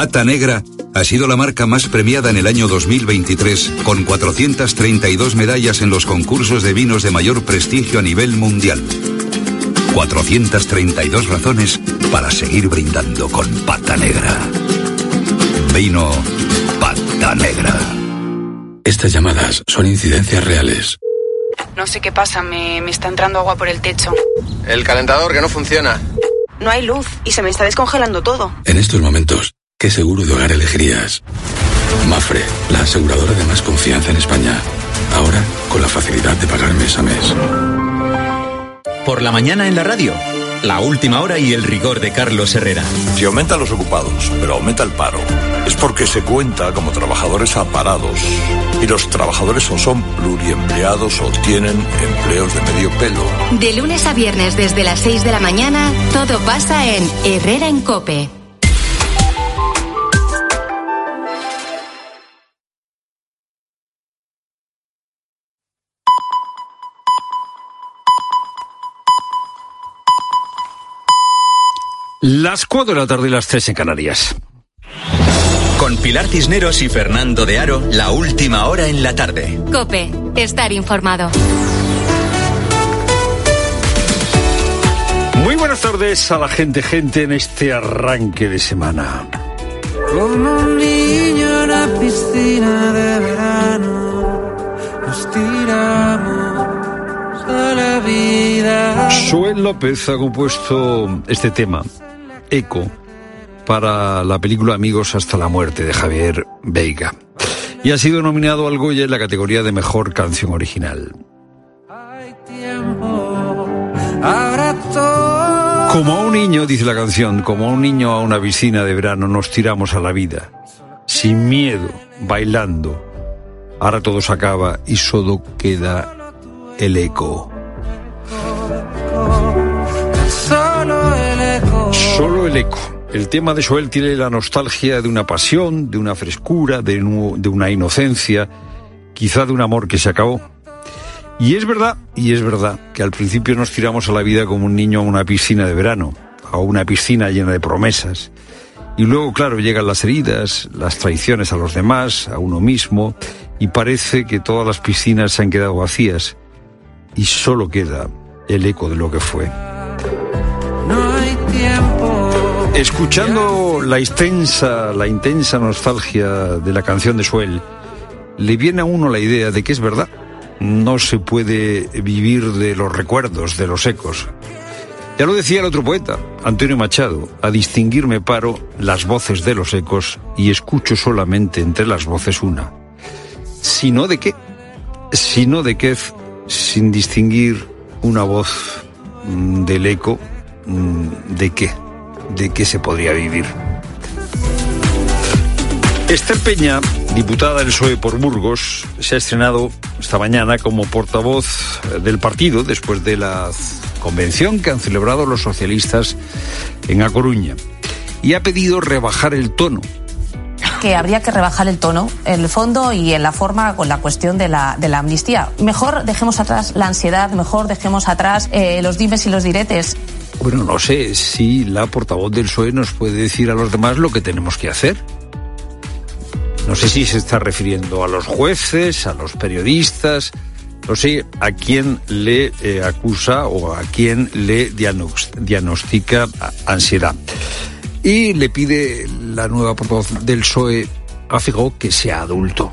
Pata Negra ha sido la marca más premiada en el año 2023, con 432 medallas en los concursos de vinos de mayor prestigio a nivel mundial. 432 razones para seguir brindando con pata negra. Vino pata negra. Estas llamadas son incidencias reales. No sé qué pasa, me, me está entrando agua por el techo. El calentador que no funciona. No hay luz y se me está descongelando todo. En estos momentos, ¿qué seguro de hogar elegirías? Mafre, la aseguradora de más confianza en España. Ahora, con la facilidad de pagar mes a mes. Por la mañana en la radio. La última hora y el rigor de Carlos Herrera. Si aumentan los ocupados, pero aumenta el paro, es porque se cuenta como trabajadores aparados. Y los trabajadores o son pluriempleados o tienen empleos de medio pelo. De lunes a viernes desde las 6 de la mañana, todo pasa en Herrera en Cope. Las 4 de la tarde y las 3 en Canarias. Con Pilar Cisneros y Fernando de Aro, la última hora en la tarde. Cope, estar informado. Muy buenas tardes a la gente, gente, en este arranque de semana. Como un niño en la piscina de verano, nos tiramos a la vida. Suel López ha compuesto este tema, Eco, para la película Amigos hasta la muerte de Javier Veiga. Y ha sido nominado al Goya en la categoría de Mejor Canción Original. Como a un niño, dice la canción, como a un niño a una piscina de verano nos tiramos a la vida, sin miedo, bailando. Ahora todo se acaba y solo queda el eco. Solo el eco. El tema de Joel tiene la nostalgia de una pasión, de una frescura, de, de una inocencia, quizá de un amor que se acabó. Y es verdad, y es verdad, que al principio nos tiramos a la vida como un niño a una piscina de verano, a una piscina llena de promesas. Y luego, claro, llegan las heridas, las traiciones a los demás, a uno mismo, y parece que todas las piscinas se han quedado vacías y solo queda el eco de lo que fue. No hay tiempo. Escuchando la extensa, la intensa nostalgia de la canción de Suel, le viene a uno la idea de que es verdad. No se puede vivir de los recuerdos, de los ecos. Ya lo decía el otro poeta, Antonio Machado, a distinguir me paro las voces de los ecos y escucho solamente entre las voces una. Sino de qué, sino de qué, sin distinguir una voz del eco, mm, de qué, de qué se podría vivir. Esther Peña, diputada del PSOE por Burgos, se ha estrenado esta mañana como portavoz del partido después de la convención que han celebrado los socialistas en A Coruña. Y ha pedido rebajar el tono que habría que rebajar el tono el fondo y en la forma con la cuestión de la, de la amnistía. Mejor dejemos atrás la ansiedad, mejor dejemos atrás eh, los dimes y los diretes. Bueno, no sé si la portavoz del PSOE nos puede decir a los demás lo que tenemos que hacer. No sé si se está refiriendo a los jueces, a los periodistas, no sé a quién le eh, acusa o a quién le diagnos- diagnostica ansiedad. Y le pide la nueva portavoz del PSOE a Fijó que sea adulto.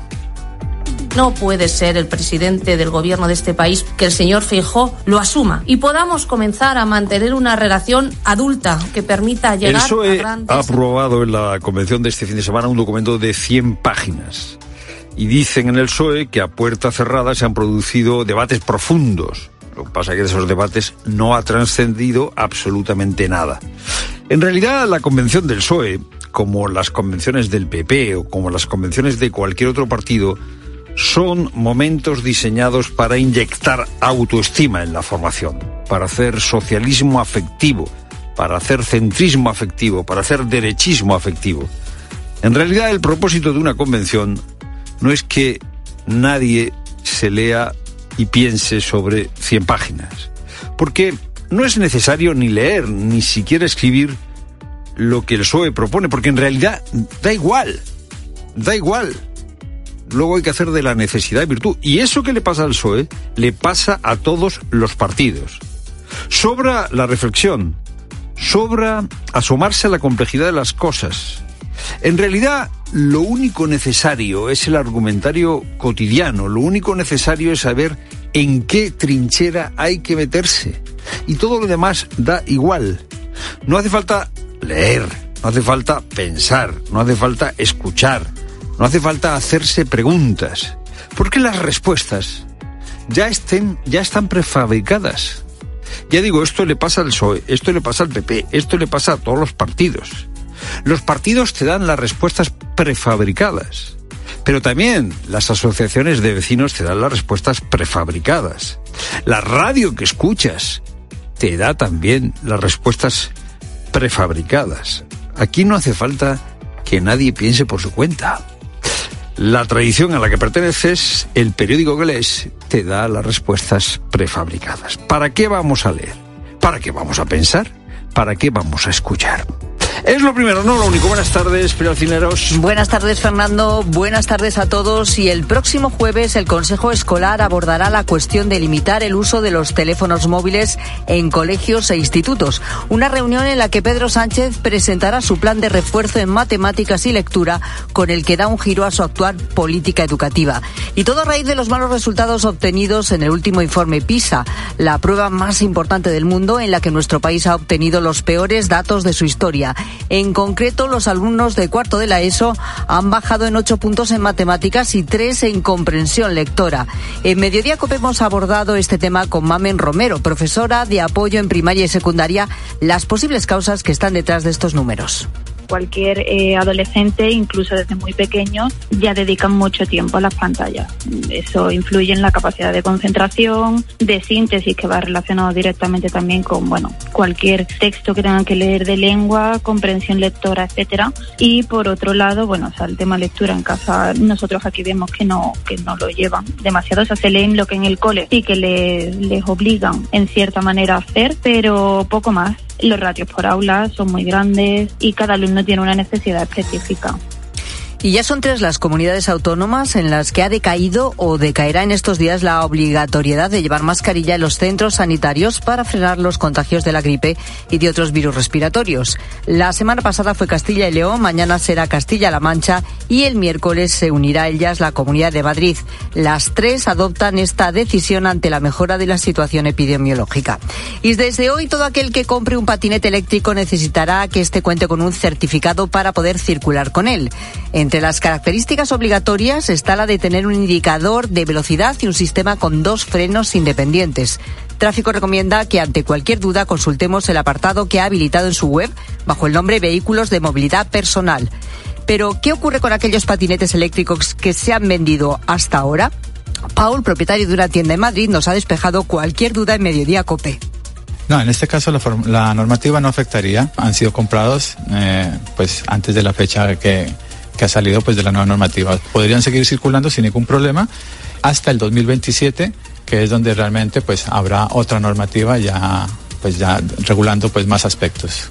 No puede ser el presidente del gobierno de este país que el señor Feijó lo asuma y podamos comenzar a mantener una relación adulta que permita El llegar a PSOE grandes ha aprobado en la convención de este fin de semana un documento de 100 páginas. Y dicen en el PSOE que a puerta cerrada se han producido debates profundos. Lo que pasa es que de esos debates no ha trascendido absolutamente nada. En realidad, la convención del PSOE, como las convenciones del PP o como las convenciones de cualquier otro partido, son momentos diseñados para inyectar autoestima en la formación, para hacer socialismo afectivo, para hacer centrismo afectivo, para hacer derechismo afectivo. En realidad el propósito de una convención no es que nadie se lea y piense sobre 100 páginas, porque no es necesario ni leer, ni siquiera escribir lo que el PSOE propone, porque en realidad da igual, da igual. Luego hay que hacer de la necesidad virtud. Y eso que le pasa al PSOE le pasa a todos los partidos. Sobra la reflexión. Sobra asomarse a la complejidad de las cosas. En realidad, lo único necesario es el argumentario cotidiano, lo único necesario es saber en qué trinchera hay que meterse. Y todo lo demás da igual. No hace falta leer, no hace falta pensar, no hace falta escuchar, no hace falta hacerse preguntas, porque las respuestas ya, ya están prefabricadas. Ya digo, esto le pasa al PSOE, esto le pasa al PP, esto le pasa a todos los partidos. Los partidos te dan las respuestas prefabricadas, pero también las asociaciones de vecinos te dan las respuestas prefabricadas. La radio que escuchas te da también las respuestas prefabricadas. Aquí no hace falta que nadie piense por su cuenta. La tradición a la que perteneces, el periódico que lees, te da las respuestas prefabricadas. ¿Para qué vamos a leer? ¿Para qué vamos a pensar? ¿Para qué vamos a escuchar? Es lo primero, no lo único. Buenas tardes. Buenas tardes, Fernando. Buenas tardes a todos. Y el próximo jueves el Consejo Escolar abordará la cuestión de limitar el uso de los teléfonos móviles en colegios e institutos. Una reunión en la que Pedro Sánchez presentará su plan de refuerzo en matemáticas y lectura con el que da un giro a su actual política educativa. Y todo a raíz de los malos resultados obtenidos en el último informe PISA, la prueba más importante del mundo en la que nuestro país ha obtenido los peores datos de su historia. En concreto, los alumnos de cuarto de la ESO han bajado en ocho puntos en matemáticas y tres en comprensión lectora. En Mediodía COPE hemos abordado este tema con Mamen Romero, profesora de apoyo en primaria y secundaria, las posibles causas que están detrás de estos números cualquier eh, adolescente, incluso desde muy pequeño, ya dedican mucho tiempo a las pantallas. Eso influye en la capacidad de concentración, de síntesis, que va relacionado directamente también con bueno cualquier texto que tengan que leer de lengua, comprensión lectora, etcétera. Y por otro lado, bueno, o sea, el tema lectura en casa, nosotros aquí vemos que no que no lo llevan demasiado. O sea, se leen lo que en el cole sí que les, les obligan en cierta manera a hacer, pero poco más. Los ratios por aula son muy grandes y cada alumno tiene una necesidad específica. Y ya son tres las comunidades autónomas en las que ha decaído o decaerá en estos días la obligatoriedad de llevar mascarilla en los centros sanitarios para frenar los contagios de la gripe y de otros virus respiratorios. La semana pasada fue Castilla y León, mañana será Castilla-La Mancha y el miércoles se unirá a ellas la Comunidad de Madrid. Las tres adoptan esta decisión ante la mejora de la situación epidemiológica. Y desde hoy todo aquel que compre un patinete eléctrico necesitará que este cuente con un certificado para poder circular con él. Entre las características obligatorias está la de tener un indicador de velocidad y un sistema con dos frenos independientes. Tráfico recomienda que ante cualquier duda consultemos el apartado que ha habilitado en su web bajo el nombre Vehículos de Movilidad Personal. Pero, ¿qué ocurre con aquellos patinetes eléctricos que se han vendido hasta ahora? Paul, propietario de una tienda en Madrid, nos ha despejado cualquier duda en Mediodía Cope. No, en este caso la, normativa no afectaría. Han sido comprados eh, pues antes de la fecha que, que ha salido pues de la nueva normativa. Podrían seguir circulando sin ningún problema hasta el 2027, que es donde realmente pues habrá otra normativa ya pues ya regulando pues más aspectos.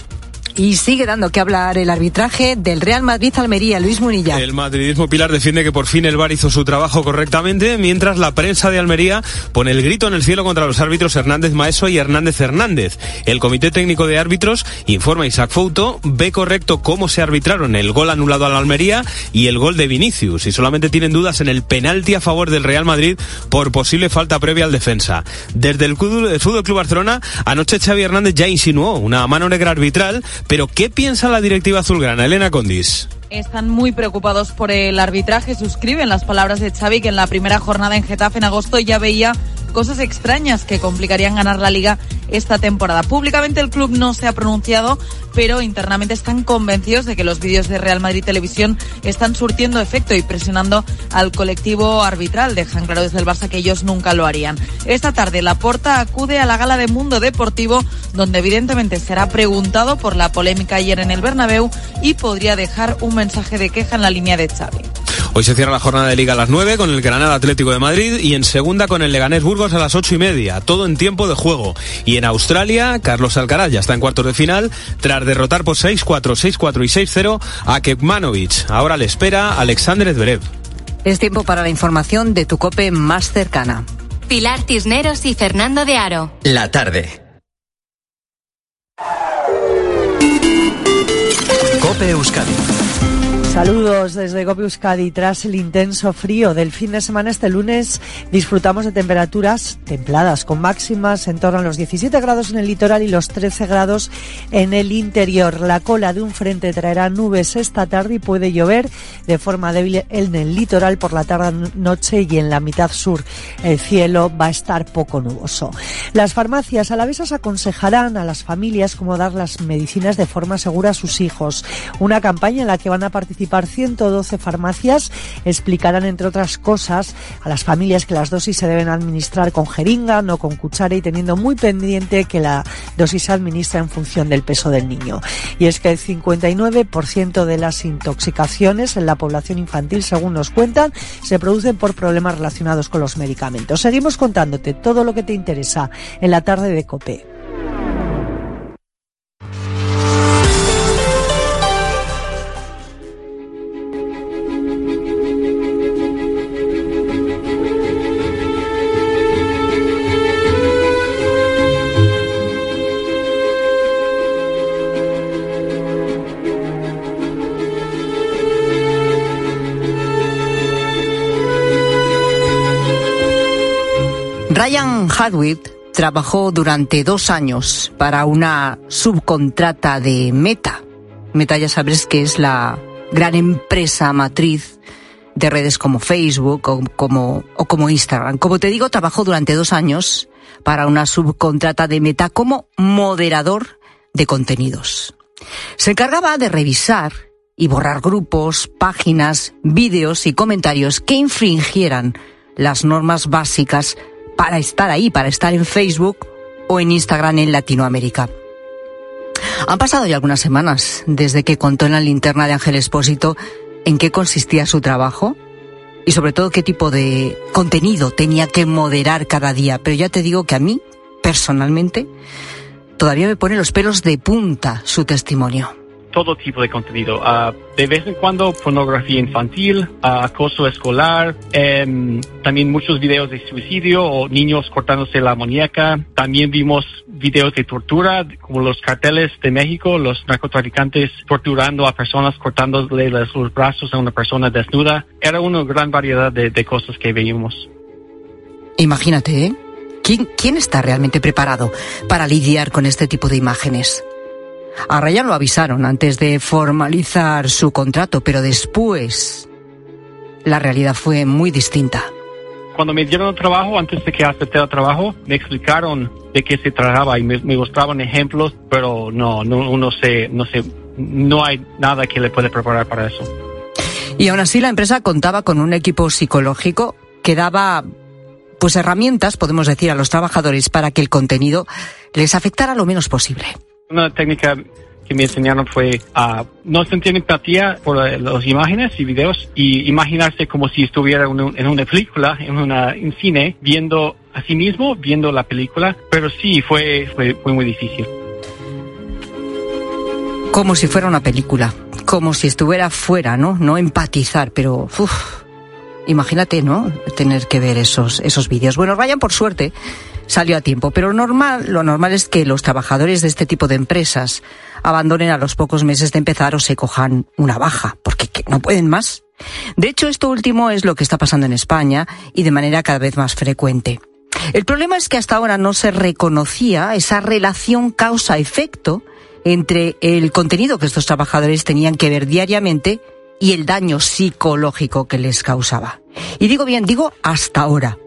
Y sigue dando que hablar el arbitraje del Real Madrid-Almería, Luis Munilla. El madridismo Pilar defiende que por fin el VAR hizo su trabajo correctamente, mientras la prensa de Almería pone el grito en el cielo contra los árbitros Hernández Maeso y Hernández Hernández. El Comité Técnico de Árbitros informa Isaac Fouto, ve correcto cómo se arbitraron el gol anulado a la Almería y el gol de Vinicius, y solamente tienen dudas en el penalti a favor del Real Madrid por posible falta previa al defensa. Desde el Fútbol Club Barcelona, anoche Xavi Hernández ya insinuó una mano negra arbitral, pero ¿qué piensa la directiva azulgrana, Elena Condis? Están muy preocupados por el arbitraje. Suscriben las palabras de Xavi que en la primera jornada en Getafe en agosto ya veía cosas extrañas que complicarían ganar la liga esta temporada. Públicamente el club no se ha pronunciado, pero internamente están convencidos de que los vídeos de Real Madrid Televisión están surtiendo efecto y presionando al colectivo arbitral. Dejan claro desde el Barça que ellos nunca lo harían. Esta tarde la Porta acude a la gala de Mundo Deportivo, donde evidentemente será preguntado por la polémica ayer en el Bernabéu y podría dejar un mensaje de queja en la línea de Xavi. Hoy se cierra la jornada de Liga a las 9 con el Granada Atlético de Madrid y en segunda con el Leganés Burgos a las ocho y media, todo en tiempo de juego. Y en Australia, Carlos Alcaraz ya está en cuartos de final tras derrotar por 6-4, 6-4 y 6-0 a Kekmanovic. Ahora le espera Alexander Zverev. Es tiempo para la información de tu cope más cercana. Pilar Cisneros y Fernando de Aro. La tarde. Cope Euskadi. Saludos desde Cope Euskadi. Tras el intenso frío del fin de semana, este lunes disfrutamos de temperaturas templadas, con máximas en torno a los 17 grados en el litoral y los 13 grados en el interior. La cola de un frente traerá nubes esta tarde y puede llover de forma débil en el litoral por la tarde-noche y en la mitad sur. El cielo va a estar poco nuboso. Las farmacias alavesas aconsejarán a las familias cómo dar las medicinas de forma segura a sus hijos. Una campaña en la que van a participar 112 farmacias explicarán, entre otras cosas, a las familias que las dosis se deben administrar con jeringa, no con cuchara y teniendo muy pendiente que la dosis se administra en función del peso del niño. Y es que el 59% de las intoxicaciones en la población infantil, según nos cuentan, se producen por problemas relacionados con los medicamentos. Seguimos contándote todo lo que te interesa en la tarde de COPE. Ryan Hadwitt trabajó durante dos años para una subcontrata de Meta. Meta ya sabes que es la gran empresa matriz de redes como Facebook o como, o como Instagram. Como te digo, trabajó durante dos años para una subcontrata de Meta como moderador de contenidos. Se encargaba de revisar y borrar grupos, páginas, vídeos y comentarios que infringieran las normas básicas para estar ahí, para estar en Facebook o en Instagram en Latinoamérica. Han pasado ya algunas semanas desde que contó en la linterna de Ángel Espósito en qué consistía su trabajo y sobre todo qué tipo de contenido tenía que moderar cada día. Pero ya te digo que a mí, personalmente, todavía me pone los pelos de punta su testimonio todo tipo de contenido. Uh, de vez en cuando pornografía infantil, uh, acoso escolar, um, también muchos videos de suicidio o niños cortándose la muñeca. También vimos videos de tortura, como los carteles de México, los narcotraficantes torturando a personas, cortándole los brazos a una persona desnuda. Era una gran variedad de, de cosas que veíamos. Imagínate, ¿eh? ¿Quién, ¿Quién está realmente preparado para lidiar con este tipo de imágenes? A Ryan lo avisaron antes de formalizar su contrato, pero después la realidad fue muy distinta. Cuando me dieron el trabajo, antes de que acepté el trabajo, me explicaron de qué se trataba y me, mostraban ejemplos, pero no, no, no sé, no sé, no hay nada que le pueda preparar para eso. Y aún así la empresa contaba con un equipo psicológico que daba pues herramientas, podemos decir, a los trabajadores para que el contenido les afectara lo menos posible. Una técnica que me enseñaron fue a no sentir empatía por las imágenes y videos y imaginarse como si estuviera en una película, en una en cine, viendo a sí mismo, viendo la película, pero sí fue, fue, fue muy difícil. Como si fuera una película, como si estuviera fuera, ¿no? No empatizar, pero uf, imagínate, ¿no? Tener que ver esos, esos vídeos. Bueno, Ryan, por suerte, salió a tiempo. Pero normal, lo normal es que los trabajadores de este tipo de empresas abandonen a los pocos meses de empezar o se cojan una baja, porque no pueden más. De hecho, esto último es lo que está pasando en España y de manera cada vez más frecuente. El problema es que hasta ahora no se reconocía esa relación causa-efecto entre el contenido que estos trabajadores tenían que ver diariamente y el daño psicológico que les causaba. Y digo bien, digo hasta ahora,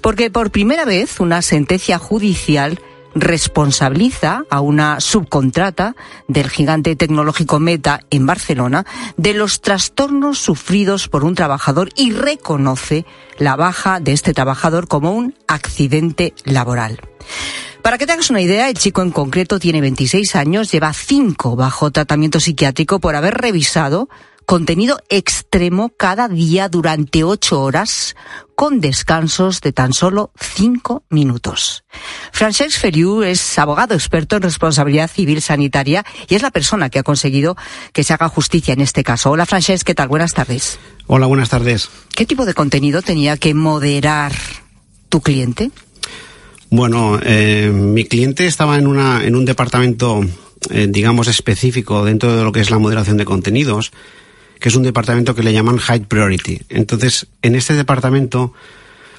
porque por primera vez una sentencia judicial responsabiliza a una subcontrata del gigante tecnológico Meta en Barcelona de los trastornos sufridos por un trabajador y reconoce la baja de este trabajador como un accidente laboral. Para que te hagas una idea, el chico en concreto tiene 26 años, lleva 5 bajo tratamiento psiquiátrico por haber revisado contenido extremo cada día durante ocho horas, con descansos de tan solo cinco minutos. Francesc Feriu es abogado experto en responsabilidad civil sanitaria y es la persona que ha conseguido que se haga justicia en este caso. Hola Francesc, ¿qué tal? Buenas tardes. Hola, buenas tardes. ¿Qué tipo de contenido tenía que moderar tu cliente? Bueno, eh, mi cliente estaba en, una, en un departamento eh, digamos, específico dentro de lo que es la moderación de contenidos, que es un departamento que le llaman High Priority. Entonces, en este departamento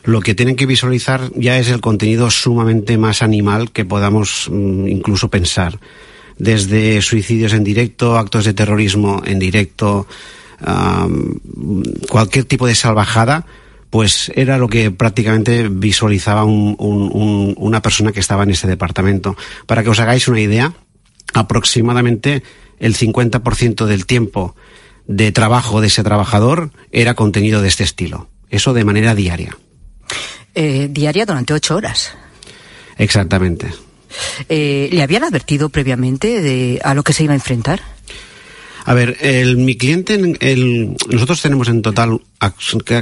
lo que tienen que visualizar ya es el contenido sumamente más animal que podamos mm, incluso pensar. Desde suicidios en directo, actos de terrorismo en directo, cualquier tipo de salvajada, pues era lo que prácticamente visualizaba una persona que estaba en ese departamento. Para que os hagáis una idea, aproximadamente el 50% del tiempo de trabajo de ese trabajador era contenido de este estilo. Eso de manera diaria. Eh, diaria durante ocho horas. Exactamente. Eh, ¿Le habían advertido previamente de a lo que se iba a enfrentar? A ver, el, mi cliente, el, nosotros tenemos en total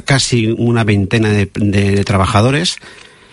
casi una veintena de, de, trabajadores